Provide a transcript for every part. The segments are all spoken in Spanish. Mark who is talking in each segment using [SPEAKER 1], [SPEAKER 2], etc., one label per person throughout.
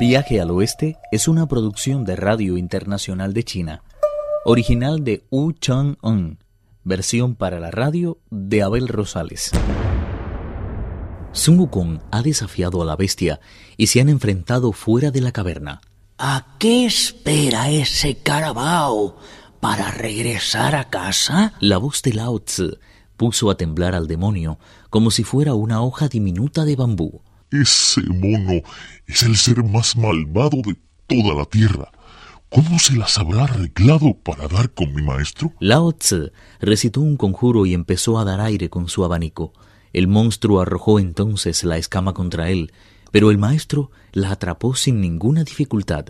[SPEAKER 1] Viaje al Oeste es una producción de Radio Internacional de China, original de Wu Chang-un, versión para la radio de Abel Rosales. Sun Wukong ha desafiado a la bestia y se han enfrentado fuera de la caverna.
[SPEAKER 2] ¿A qué espera ese carabao para regresar a casa?
[SPEAKER 1] La voz de Lao Tzu puso a temblar al demonio como si fuera una hoja diminuta de bambú.
[SPEAKER 3] Ese mono es el ser más malvado de toda la tierra. ¿Cómo se las habrá arreglado para dar con mi maestro?
[SPEAKER 1] Lao Tzu recitó un conjuro y empezó a dar aire con su abanico. El monstruo arrojó entonces la escama contra él, pero el maestro la atrapó sin ninguna dificultad.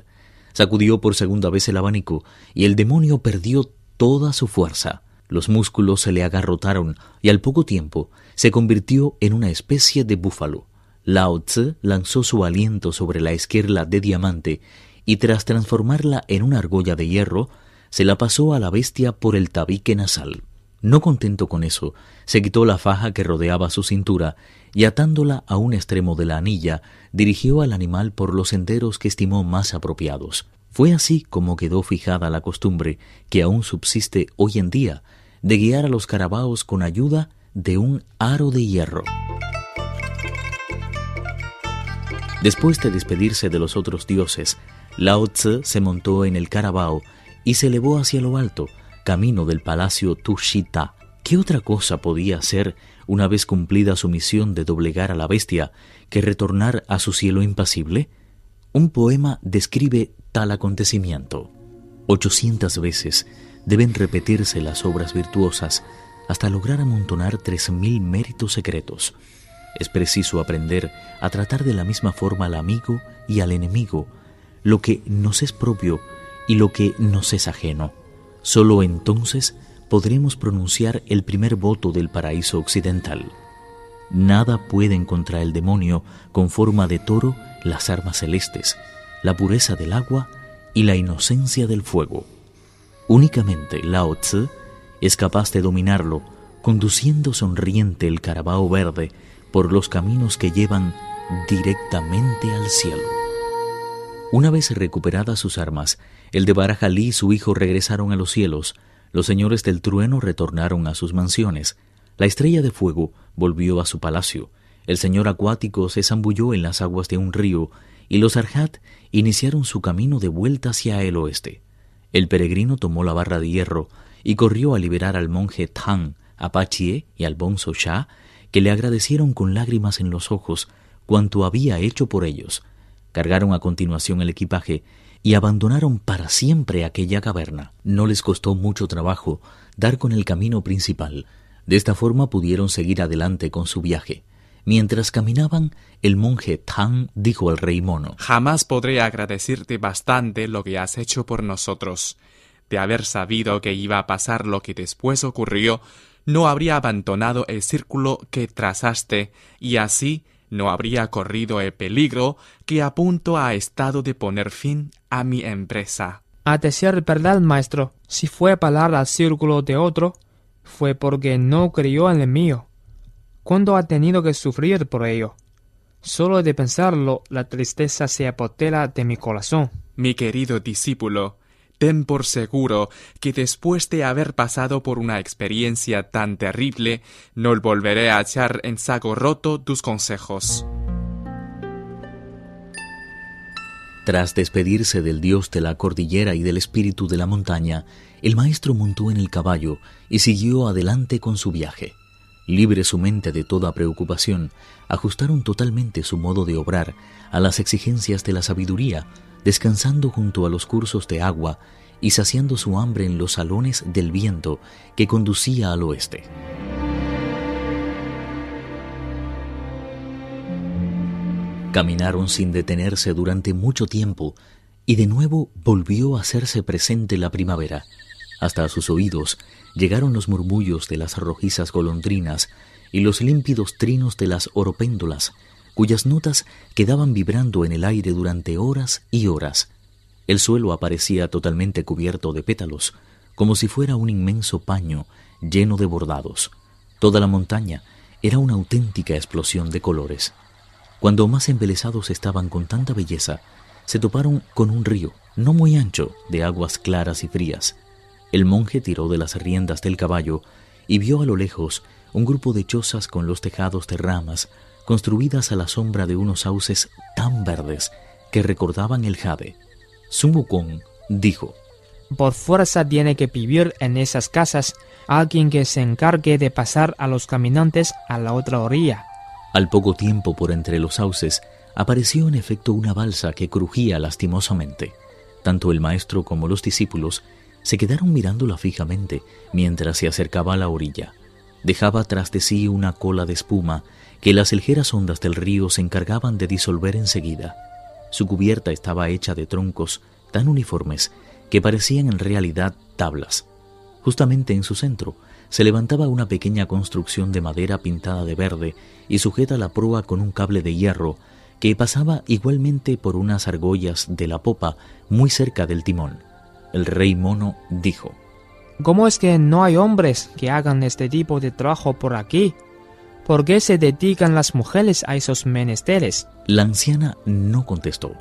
[SPEAKER 1] Sacudió por segunda vez el abanico y el demonio perdió toda su fuerza. Los músculos se le agarrotaron y al poco tiempo se convirtió en una especie de búfalo. Lao Tzu lanzó su aliento sobre la esquirla de diamante y tras transformarla en una argolla de hierro, se la pasó a la bestia por el tabique nasal. No contento con eso, se quitó la faja que rodeaba su cintura y atándola a un extremo de la anilla, dirigió al animal por los senderos que estimó más apropiados. Fue así como quedó fijada la costumbre, que aún subsiste hoy en día, de guiar a los carabaos con ayuda de un aro de hierro. Después de despedirse de los otros dioses, Lao Tzu se montó en el carabao y se elevó hacia lo alto, camino del palacio Tushita. ¿Qué otra cosa podía hacer una vez cumplida su misión de doblegar a la bestia que retornar a su cielo impasible? Un poema describe tal acontecimiento. Ochocientas veces deben repetirse las obras virtuosas hasta lograr amontonar tres mil méritos secretos. Es preciso aprender a tratar de la misma forma al amigo y al enemigo, lo que nos es propio y lo que nos es ajeno. Solo entonces podremos pronunciar el primer voto del paraíso occidental. Nada pueden contra el demonio con forma de toro las armas celestes, la pureza del agua y la inocencia del fuego. Únicamente Lao Tzu es capaz de dominarlo, conduciendo sonriente el carabao verde por los caminos que llevan directamente al cielo. Una vez recuperadas sus armas, el de Barajalí y su hijo regresaron a los cielos, los señores del trueno retornaron a sus mansiones, la estrella de fuego volvió a su palacio, el señor acuático se zambulló en las aguas de un río, y los Arhat iniciaron su camino de vuelta hacia el oeste. El peregrino tomó la barra de hierro y corrió a liberar al monje Tang, a Pachie y al bonzo Sha, que le agradecieron con lágrimas en los ojos cuanto había hecho por ellos. Cargaron a continuación el equipaje y abandonaron para siempre aquella caverna. No les costó mucho trabajo dar con el camino principal. De esta forma pudieron seguir adelante con su viaje. Mientras caminaban, el monje Tang dijo al rey mono
[SPEAKER 4] Jamás podré agradecerte bastante lo que has hecho por nosotros. De haber sabido que iba a pasar lo que después ocurrió, no habría abandonado el círculo que trazaste y así no habría corrido el peligro que a punto ha estado de poner fin a mi empresa.
[SPEAKER 5] A decir verdad, maestro, si fue a parar al círculo de otro, fue porque no creyó en el mío. ¿Cuándo ha tenido que sufrir por ello? Solo de pensarlo, la tristeza se apotera de mi corazón.
[SPEAKER 4] Mi querido discípulo, ten por seguro que después de haber pasado por una experiencia tan terrible, no volveré a echar en saco roto tus consejos.
[SPEAKER 1] Tras despedirse del dios de la cordillera y del espíritu de la montaña, el maestro montó en el caballo y siguió adelante con su viaje. Libre su mente de toda preocupación, ajustaron totalmente su modo de obrar a las exigencias de la sabiduría, descansando junto a los cursos de agua y saciando su hambre en los salones del viento que conducía al oeste. Caminaron sin detenerse durante mucho tiempo y de nuevo volvió a hacerse presente la primavera. Hasta sus oídos llegaron los murmullos de las rojizas golondrinas y los límpidos trinos de las oropéndolas cuyas notas quedaban vibrando en el aire durante horas y horas. El suelo aparecía totalmente cubierto de pétalos, como si fuera un inmenso paño lleno de bordados. Toda la montaña era una auténtica explosión de colores. Cuando más embelesados estaban con tanta belleza, se toparon con un río, no muy ancho, de aguas claras y frías. El monje tiró de las riendas del caballo y vio a lo lejos un grupo de chozas con los tejados de ramas, construidas a la sombra de unos sauces tan verdes que recordaban el jade. Sun Wukong dijo,
[SPEAKER 5] Por fuerza tiene que vivir en esas casas alguien que se encargue de pasar a los caminantes a la otra orilla.
[SPEAKER 1] Al poco tiempo por entre los sauces apareció en efecto una balsa que crujía lastimosamente. Tanto el maestro como los discípulos se quedaron mirándola fijamente mientras se acercaba a la orilla. Dejaba tras de sí una cola de espuma que las ligeras ondas del río se encargaban de disolver enseguida. Su cubierta estaba hecha de troncos tan uniformes que parecían en realidad tablas. Justamente en su centro se levantaba una pequeña construcción de madera pintada de verde y sujeta a la proa con un cable de hierro que pasaba igualmente por unas argollas de la popa muy cerca del timón. El rey mono dijo,
[SPEAKER 5] ¿Cómo es que no hay hombres que hagan este tipo de trabajo por aquí? ¿Por qué se dedican las mujeres a esos menesteres?
[SPEAKER 1] La anciana no contestó,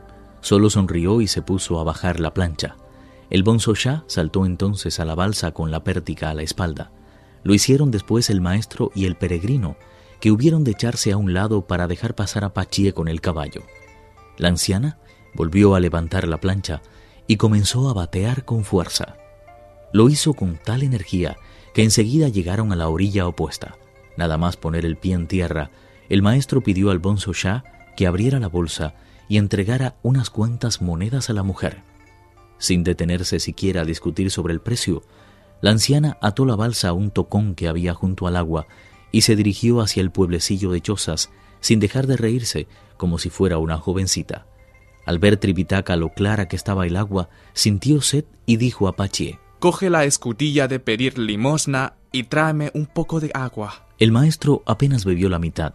[SPEAKER 1] solo sonrió y se puso a bajar la plancha. El bonzo saltó entonces a la balsa con la pértiga a la espalda. Lo hicieron después el maestro y el peregrino, que hubieron de echarse a un lado para dejar pasar a Pachie con el caballo. La anciana volvió a levantar la plancha y comenzó a batear con fuerza. Lo hizo con tal energía que enseguida llegaron a la orilla opuesta. Nada más poner el pie en tierra, el maestro pidió al bonzo Shah que abriera la bolsa y entregara unas cuantas monedas a la mujer. Sin detenerse siquiera a discutir sobre el precio, la anciana ató la balsa a un tocón que había junto al agua y se dirigió hacia el pueblecillo de Chozas, sin dejar de reírse, como si fuera una jovencita. Al ver Tripitaka lo clara que estaba el agua, sintió sed y dijo a Pachie,
[SPEAKER 4] Coge la escudilla de pedir limosna y tráeme un poco de agua.
[SPEAKER 1] El maestro apenas bebió la mitad.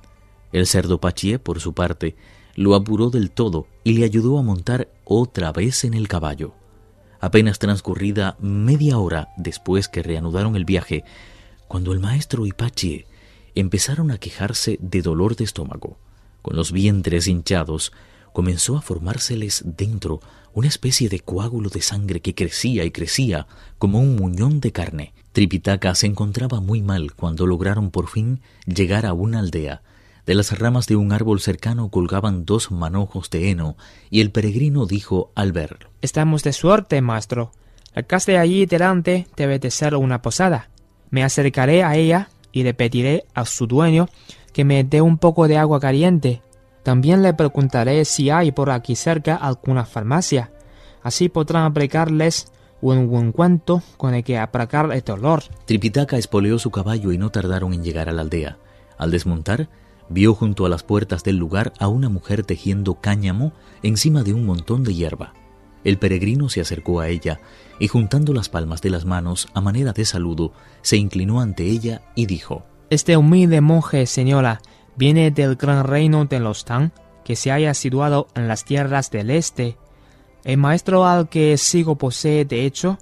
[SPEAKER 1] El cerdo Pachie, por su parte, lo apuró del todo y le ayudó a montar otra vez en el caballo. Apenas transcurrida media hora después que reanudaron el viaje, cuando el maestro y Pachie empezaron a quejarse de dolor de estómago. Con los vientres hinchados, comenzó a formárseles dentro una especie de coágulo de sangre que crecía y crecía como un muñón de carne. Tripitaka se encontraba muy mal cuando lograron por fin llegar a una aldea. De las ramas de un árbol cercano colgaban dos manojos de heno, y el peregrino dijo al verlo
[SPEAKER 5] Estamos de suerte, maestro. La casa de allí delante debe de ser una posada. Me acercaré a ella y le pediré a su dueño que me dé un poco de agua caliente. También le preguntaré si hay por aquí cerca alguna farmacia. Así podrán aplicarles un buen cuento con el que aplacar el dolor.
[SPEAKER 1] Tripitaka espoleó su caballo y no tardaron en llegar a la aldea. Al desmontar, vio junto a las puertas del lugar a una mujer tejiendo cáñamo encima de un montón de hierba. El peregrino se acercó a ella y juntando las palmas de las manos a manera de saludo, se inclinó ante ella y dijo
[SPEAKER 5] Este humilde monje, señora, viene del gran reino de los Tang, que se haya situado en las tierras del este. El maestro al que sigo posee, de hecho,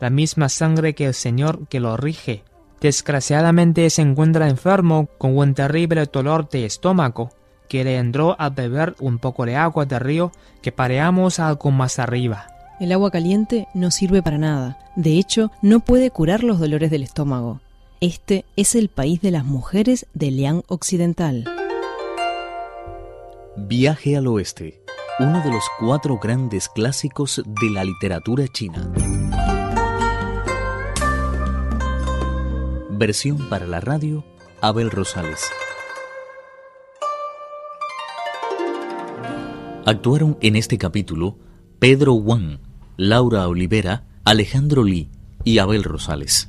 [SPEAKER 5] la misma sangre que el señor que lo rige. Desgraciadamente se encuentra enfermo con un terrible dolor de estómago que le entró al beber un poco de agua del río que pareamos algo más arriba.
[SPEAKER 6] El agua caliente no sirve para nada. De hecho, no puede curar los dolores del estómago. Este es el país de las mujeres de Liang Occidental.
[SPEAKER 1] Viaje al Oeste, uno de los cuatro grandes clásicos de la literatura china. Versión para la radio, Abel Rosales. Actuaron en este capítulo Pedro Wang, Laura Olivera, Alejandro Lee y Abel Rosales.